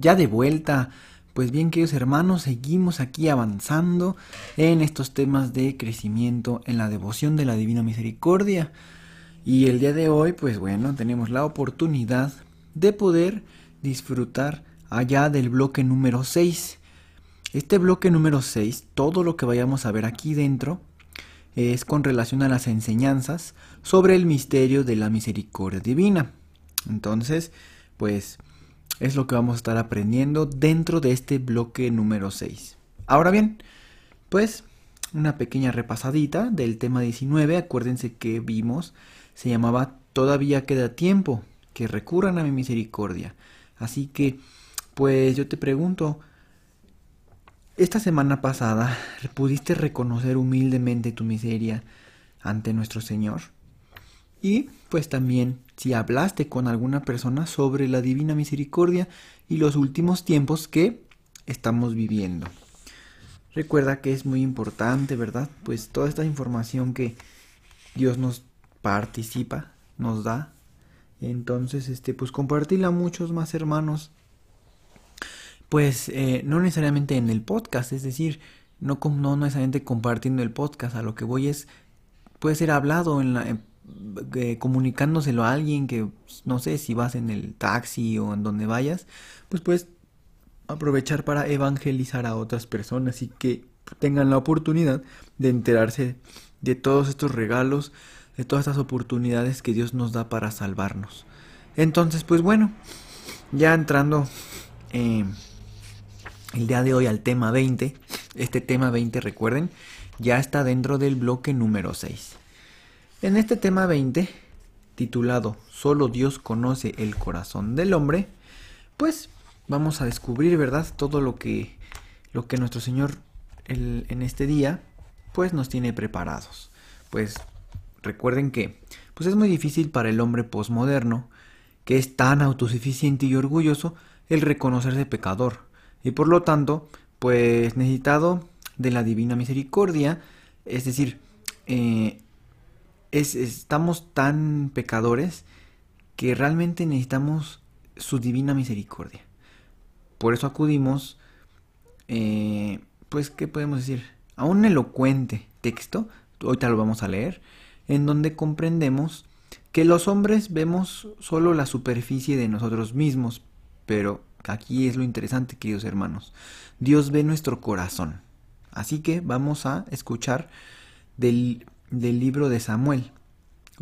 Ya de vuelta, pues bien queridos hermanos, seguimos aquí avanzando en estos temas de crecimiento en la devoción de la Divina Misericordia. Y el día de hoy, pues bueno, tenemos la oportunidad de poder disfrutar allá del bloque número 6. Este bloque número 6, todo lo que vayamos a ver aquí dentro, es con relación a las enseñanzas sobre el misterio de la misericordia divina. Entonces, pues es lo que vamos a estar aprendiendo dentro de este bloque número 6. Ahora bien, pues una pequeña repasadita del tema 19, acuérdense que vimos, se llamaba Todavía queda tiempo, que recurran a mi misericordia. Así que, pues yo te pregunto, esta semana pasada, ¿pudiste reconocer humildemente tu miseria ante nuestro Señor? Y pues también si hablaste con alguna persona sobre la divina misericordia y los últimos tiempos que estamos viviendo. Recuerda que es muy importante, ¿verdad? Pues toda esta información que Dios nos participa, nos da, entonces, este, pues compartirla a muchos más hermanos. Pues eh, no necesariamente en el podcast, es decir, no, no necesariamente compartiendo el podcast, a lo que voy es, puede ser hablado en la, eh, comunicándoselo a alguien que, no sé, si vas en el taxi o en donde vayas, pues puedes aprovechar para evangelizar a otras personas y que tengan la oportunidad de enterarse de todos estos regalos de todas estas oportunidades que Dios nos da para salvarnos. Entonces, pues bueno, ya entrando eh, el día de hoy al tema 20, este tema 20, recuerden, ya está dentro del bloque número 6. En este tema 20, titulado Solo Dios conoce el corazón del hombre, pues vamos a descubrir, ¿verdad? Todo lo que, lo que nuestro Señor en este día, pues nos tiene preparados. Pues Recuerden que pues es muy difícil para el hombre posmoderno, que es tan autosuficiente y orgulloso, el reconocerse pecador, y por lo tanto, pues necesitado de la divina misericordia, es decir, eh, estamos tan pecadores que realmente necesitamos su divina misericordia. Por eso acudimos, eh, pues, ¿qué podemos decir? A un elocuente texto, ahorita lo vamos a leer, en donde comprendemos que los hombres vemos solo la superficie de nosotros mismos, pero aquí es lo interesante, queridos hermanos. Dios ve nuestro corazón. Así que vamos a escuchar del, del libro de Samuel,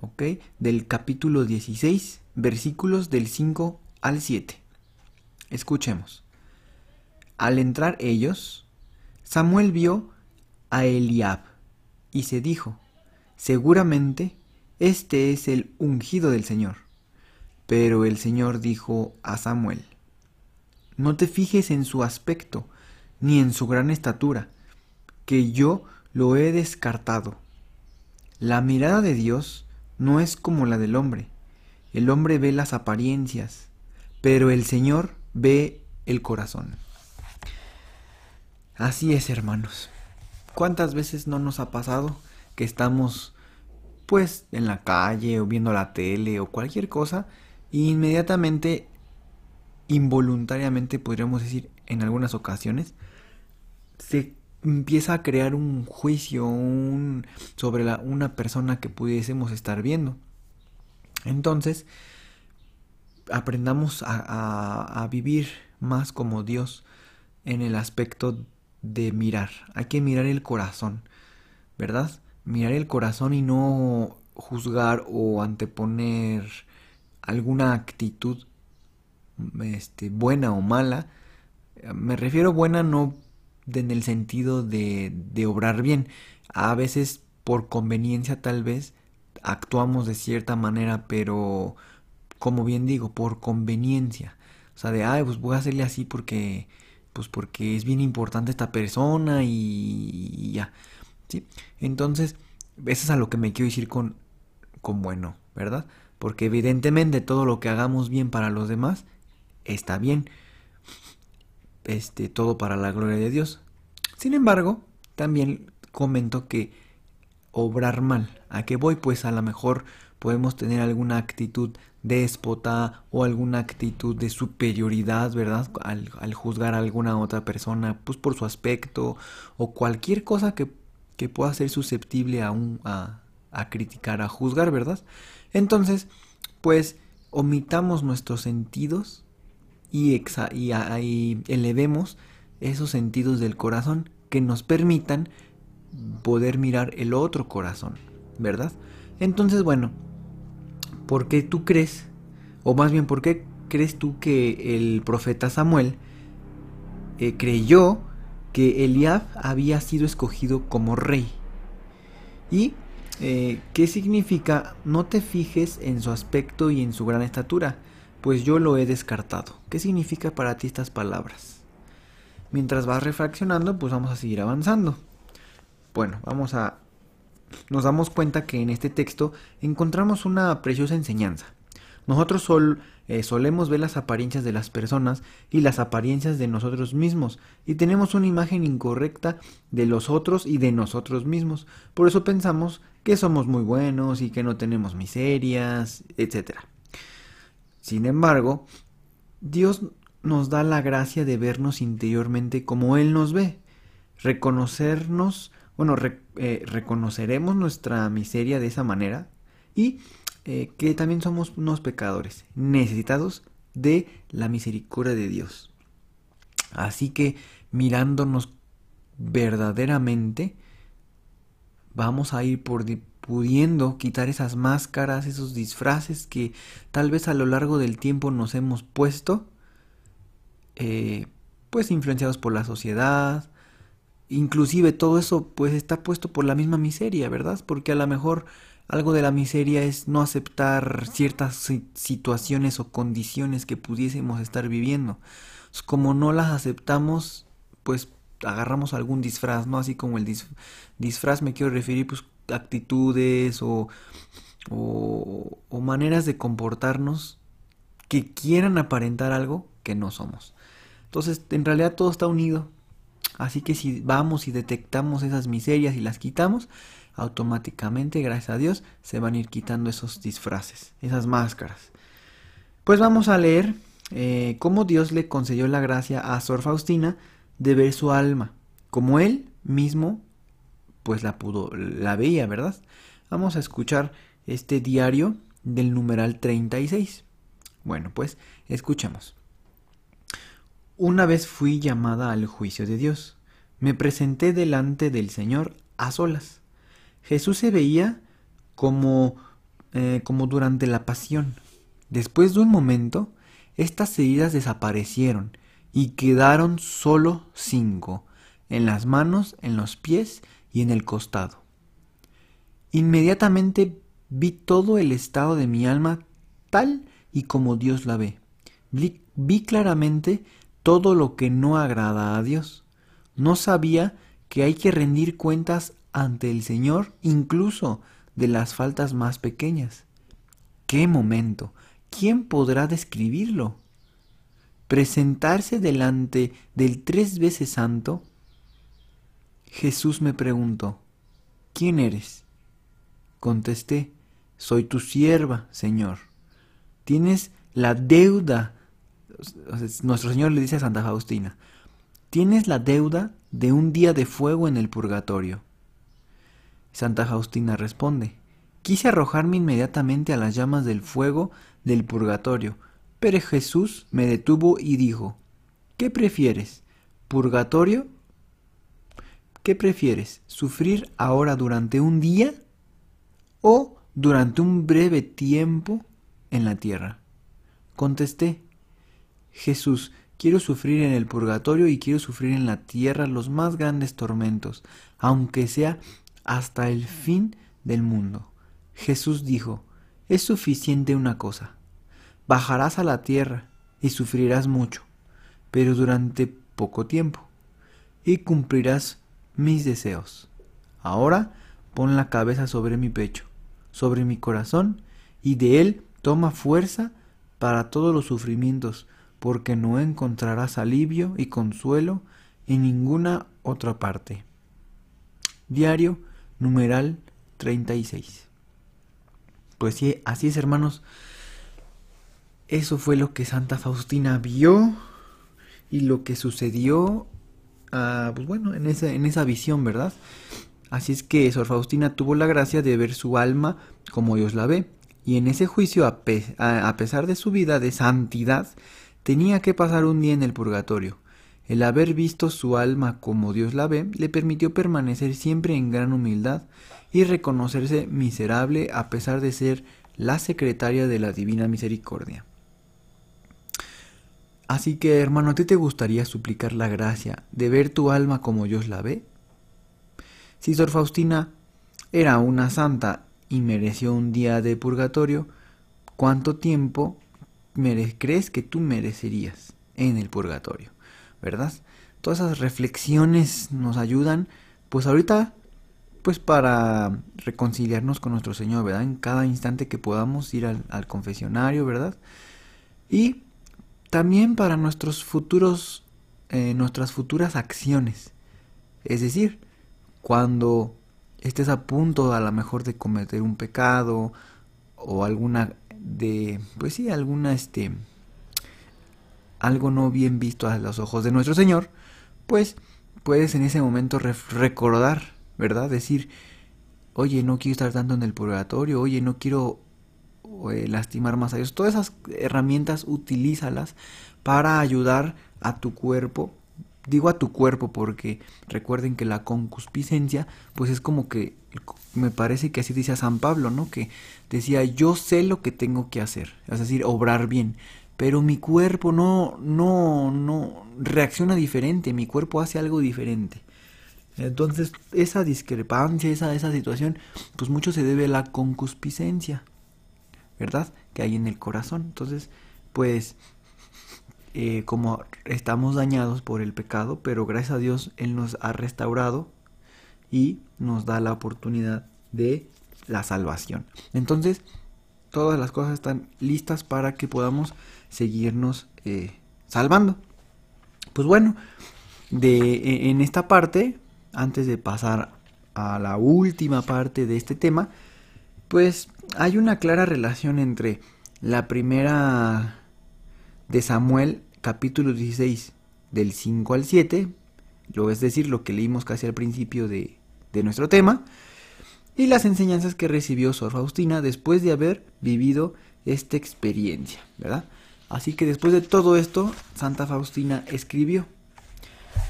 ¿ok? Del capítulo 16, versículos del 5 al 7. Escuchemos. Al entrar ellos, Samuel vio a Eliab y se dijo, Seguramente este es el ungido del Señor. Pero el Señor dijo a Samuel, No te fijes en su aspecto, ni en su gran estatura, que yo lo he descartado. La mirada de Dios no es como la del hombre. El hombre ve las apariencias, pero el Señor ve el corazón. Así es, hermanos. ¿Cuántas veces no nos ha pasado que estamos pues en la calle o viendo la tele o cualquier cosa e inmediatamente involuntariamente podríamos decir en algunas ocasiones se empieza a crear un juicio un, sobre la, una persona que pudiésemos estar viendo. Entonces aprendamos a, vivir más como Dios en el aspecto de mirar. Hay que mirar el corazón verdad mirar el corazón y no juzgar o anteponer alguna actitud este, buena o mala. Me refiero buena no en el sentido de, de obrar bien. A veces por conveniencia tal vez actuamos de cierta manera, pero como bien digo, por conveniencia. O sea, de, ay, pues voy a hacerle así porque, pues porque es bien importante esta persona y, ya. ¿Sí? Entonces, eso es a lo que me quiero decir con, con bueno, ¿verdad? Porque evidentemente todo lo que hagamos bien para los demás está bien. Este, todo para la gloria de Dios. Sin embargo, también comento que obrar mal. ¿A qué voy? Pues a lo mejor podemos tener alguna actitud déspota o alguna actitud de superioridad, ¿verdad? Al, juzgar a alguna otra persona, pues por su aspecto o cualquier cosa que, pueda ser susceptible a, un, a, a criticar, a juzgar, ¿verdad? Entonces, pues omitamos nuestros sentidos y, y, elevemos esos sentidos del corazón que nos permitan poder mirar el otro corazón, ¿verdad? Entonces, bueno, ¿por qué tú crees, o más bien, por qué crees tú que el profeta Samuel eh, creyó que Eliab había sido escogido como rey? Y eh, ¿Qué significa? No te fijes en su aspecto y en su gran estatura, pues yo lo he descartado. ¿Qué significa para ti estas palabras? Mientras vas reflexionando, pues vamos a seguir avanzando. Bueno, vamos a... Nos damos cuenta que en este texto encontramos una preciosa enseñanza. Nosotros eh, solemos ver las apariencias de las personas y las apariencias de nosotros mismos y tenemos una imagen incorrecta de los otros y de nosotros mismos. Por eso pensamos que somos muy buenos y que no tenemos miserias, etc. Sin embargo, Dios nos da la gracia de vernos interiormente como Él nos ve, reconocernos, bueno, eh, reconoceremos nuestra miseria de esa manera y eh, que también somos unos pecadores, necesitados de la misericordia de Dios. Así que mirándonos verdaderamente, vamos a ir por pudiendo quitar esas máscaras, esos disfraces que tal vez a lo largo del tiempo nos hemos puesto, eh, pues influenciados por la sociedad, inclusive todo eso pues está puesto por la misma miseria, ¿verdad? Porque a lo mejor algo de la miseria es no aceptar ciertas situaciones o condiciones que pudiésemos estar viviendo. Como no las aceptamos, pues agarramos algún disfraz, ¿no? Así como el disfraz me quiero referir, pues actitudes o, o, maneras de comportarnos que quieran aparentar algo que no somos. Entonces, en realidad todo está unido. Así que si vamos y detectamos esas miserias y las quitamos, automáticamente, gracias a Dios, se van a ir quitando esos disfraces, esas máscaras. Pues vamos a leer eh, cómo Dios le concedió la gracia a Sor Faustina de ver su alma, como él mismo pues la pudo, la veía, ¿verdad? Vamos a escuchar este diario del numeral 36. Bueno, pues escuchemos. Una vez fui llamada al juicio de Dios. Me presenté delante del Señor a solas. Jesús se veía como, eh, como durante la pasión. Después de un momento, estas heridas desaparecieron y quedaron solo cinco, en las manos, en los pies y en el costado. Inmediatamente vi todo el estado de mi alma tal y como Dios la ve. Vi, vi claramente todo lo que no agrada a Dios. No sabía que hay que rendir cuentas ante el Señor incluso de las faltas más pequeñas. ¡Qué momento! ¿Quién podrá describirlo? Presentarse delante del tres veces santo. Jesús me preguntó, ¿quién eres? Contesté, soy tu sierva, Señor. Tienes la deuda, nuestro Señor le dice a Santa Faustina, tienes la deuda de un día de fuego en el purgatorio. Santa Faustina responde, quise arrojarme inmediatamente a las llamas del fuego del purgatorio, pero Jesús me detuvo y dijo, ¿qué prefieres? ¿Purgatorio? ¿Qué prefieres? ¿Sufrir ahora durante un día o durante un breve tiempo en la tierra? Contesté, Jesús, quiero sufrir en el purgatorio y quiero sufrir en la tierra los más grandes tormentos, aunque sea hasta el fin del mundo. Jesús dijo, es suficiente una cosa. Bajarás a la tierra, y sufrirás mucho, pero durante poco tiempo, y cumplirás mis deseos. Ahora pon la cabeza sobre mi pecho, sobre mi corazón, y de él toma fuerza para todos los sufrimientos, porque no encontrarás alivio y consuelo en ninguna otra parte. Diario numeral 36. Pues sí, así es hermanos. Eso fue lo que Santa Faustina vio y lo que sucedió, ah, pues bueno, en esa, en esa visión, ¿verdad? Así es que Sor Faustina tuvo la gracia de ver su alma como Dios la ve. Y en ese juicio, a, a pesar de su vida de santidad, tenía que pasar un día en el purgatorio. El haber visto su alma como Dios la ve le permitió permanecer siempre en gran humildad y reconocerse miserable a pesar de ser la secretaria de la Divina Misericordia. Así que, hermano, ¿a ti te gustaría suplicar la gracia de ver tu alma como Dios la ve? Si Sor Faustina era una santa y mereció un día de purgatorio, ¿cuánto tiempo crees que tú merecerías en el purgatorio? ¿verdad? Todas esas reflexiones nos ayudan, pues ahorita, pues para reconciliarnos con nuestro Señor, ¿verdad? En cada instante que podamos ir al, confesionario, ¿verdad? Y también para nuestros futuros, eh, nuestras futuras acciones. Es decir, cuando estés a punto a lo mejor de cometer un pecado o alguna de, pues sí, alguna este algo no bien visto a los ojos de nuestro Señor, pues puedes en ese momento recordar, ¿verdad? Decir, oye, no quiero estar tanto en el purgatorio, oye, no quiero eh, lastimar más a Dios. Todas esas herramientas utilízalas para ayudar a tu cuerpo. Digo a tu cuerpo porque recuerden que la concupiscencia, pues es como que, me parece que así decía San Pablo, ¿no? Que decía, yo sé lo que tengo que hacer, es decir, obrar bien pero mi cuerpo no, no, no reacciona diferente, mi cuerpo hace algo diferente. Entonces, esa discrepancia, esa, esa situación, pues mucho se debe a la concupiscencia, ¿verdad? Que hay en el corazón. Entonces, pues, eh, como estamos dañados por el pecado, pero gracias a Dios Él nos ha restaurado y nos da la oportunidad de la salvación. Entonces, todas las cosas están listas para que podamos seguirnos eh, salvando. Pues bueno, de, e, en esta parte, antes de pasar a la última parte de este tema, pues hay una clara relación entre la primera de Samuel capítulo 16 del 5 al 7, lo es decir, lo que leímos casi al principio de, de nuestro tema, y las enseñanzas que recibió Sor Faustina después de haber vivido esta experiencia, ¿verdad? Así que después de todo esto, Santa Faustina escribió,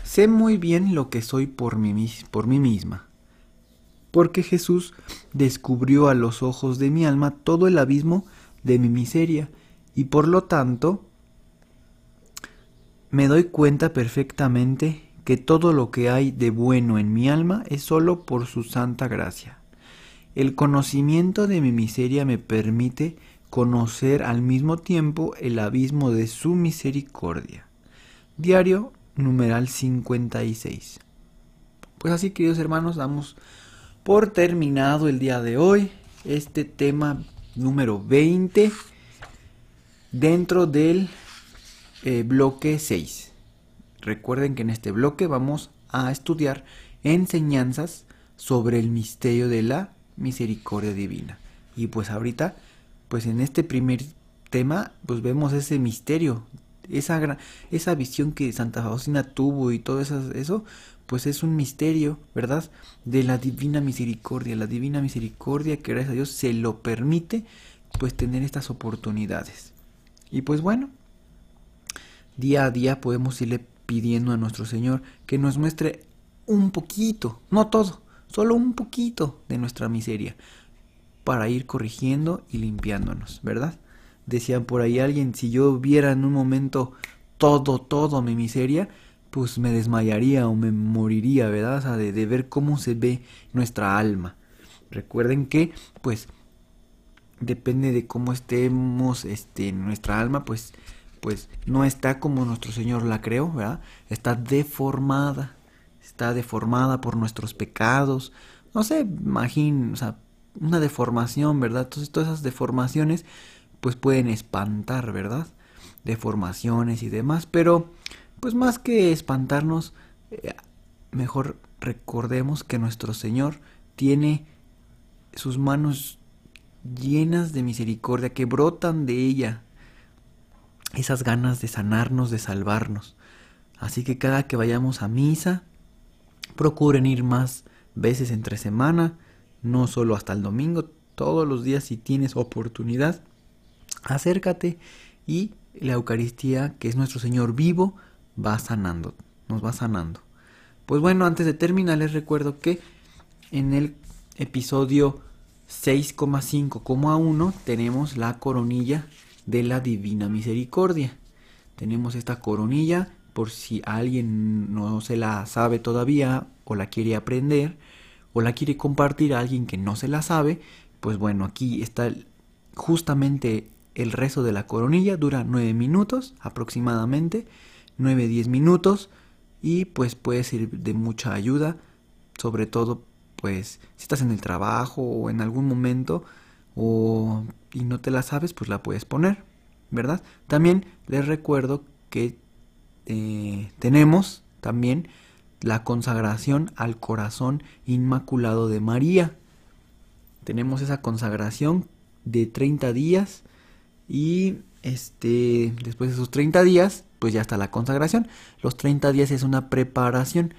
Sé muy bien lo que soy por mí, por mí misma, porque Jesús descubrió a los ojos de mi alma todo el abismo de mi miseria, y por lo tanto me doy cuenta perfectamente que todo lo que hay de bueno en mi alma es sólo por su santa gracia. El conocimiento de mi miseria me permite conocer al mismo tiempo el abismo de su misericordia. Diario numeral 56. Pues así, queridos hermanos, damos por terminado el día de hoy este tema número 20 dentro del eh, bloque 6. Recuerden que en este bloque vamos a estudiar enseñanzas sobre el misterio de la misericordia divina. Y pues ahorita pues en este primer tema, pues vemos ese misterio, esa, esa visión que Santa Faustina tuvo y todo eso, eso, pues es un misterio, ¿verdad? De la divina misericordia, la divina misericordia que gracias a Dios se lo permite, pues tener estas oportunidades. Y pues bueno, día a día podemos irle pidiendo a nuestro Señor que nos muestre un poquito, no todo, solo un poquito de nuestra miseria, para ir corrigiendo y limpiándonos, ¿verdad? Decían por ahí alguien, si yo viera en un momento todo, todo mi miseria, pues me desmayaría o me moriría, ¿verdad? O sea, de, de ver cómo se ve nuestra alma. Recuerden que, pues, depende de cómo estemos, este, nuestra alma, pues, pues no está como nuestro Señor la creó, ¿verdad? Está deformada, está deformada por nuestros pecados, no sé, imagín, o sea, una deformación, ¿verdad? Entonces todas esas deformaciones pues pueden espantar, ¿verdad? Deformaciones y demás, pero pues más que espantarnos, eh, mejor recordemos que nuestro Señor tiene sus manos llenas de misericordia, que brotan de ella esas ganas de sanarnos, de salvarnos. Así que cada que vayamos a misa, procuren ir más veces entre semana, no solo hasta el domingo, todos los días si tienes oportunidad, acércate y la Eucaristía, que es nuestro Señor vivo, va sanando, nos va sanando. Pues bueno, antes de terminar les recuerdo que en el episodio 6,5,1 tenemos la coronilla de la Divina Misericordia. Tenemos esta coronilla por si alguien no se la sabe todavía o la quiere aprender o la quiere compartir a alguien que no se la sabe, pues bueno, aquí está justamente el rezo de la coronilla, dura 9 minutos aproximadamente, 9-10 minutos y pues puede ser de mucha ayuda, sobre todo pues si estás en el trabajo o en algún momento o y no te la sabes, pues la puedes poner, ¿verdad? También les recuerdo que eh, tenemos también la consagración al corazón inmaculado de María. Tenemos esa consagración de 30 días y este después de esos 30 días, pues ya está la consagración. Los 30 días es una preparación.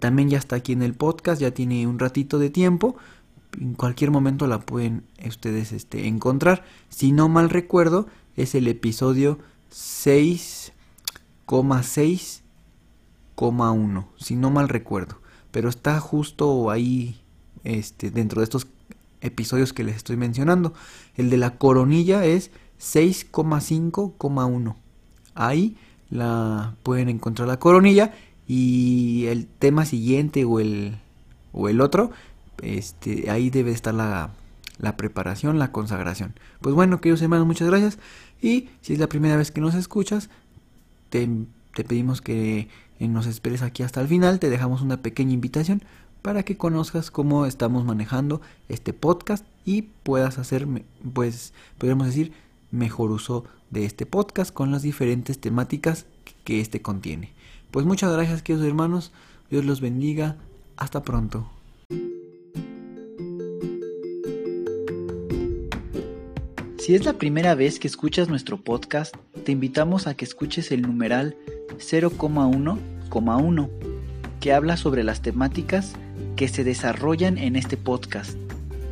También ya está aquí en el podcast, ya tiene un ratito de tiempo. En cualquier momento la pueden ustedes este, encontrar. Si no mal recuerdo, es el episodio 6,6 1, si no mal recuerdo. Pero está justo ahí, este, dentro de estos episodios que les estoy mencionando. El de la coronilla es 6,5,1. Ahí la pueden encontrar la coronilla y el tema siguiente o el, o el otro, este, ahí debe estar la, la preparación, la consagración. Pues bueno, queridos hermanos, muchas gracias. Y si es la primera vez que nos escuchas, te, te pedimos que nos esperes aquí hasta el final, te dejamos una pequeña invitación para que conozcas cómo estamos manejando este podcast y puedas hacer, pues, podemos decir, mejor uso de este podcast con las diferentes temáticas que este contiene. Pues muchas gracias, queridos hermanos, Dios los bendiga, hasta pronto. Si es la primera vez que escuchas nuestro podcast, te invitamos a que escuches el numeral 0,1,1, que habla sobre las temáticas que se desarrollan en este podcast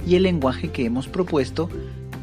y el lenguaje que hemos propuesto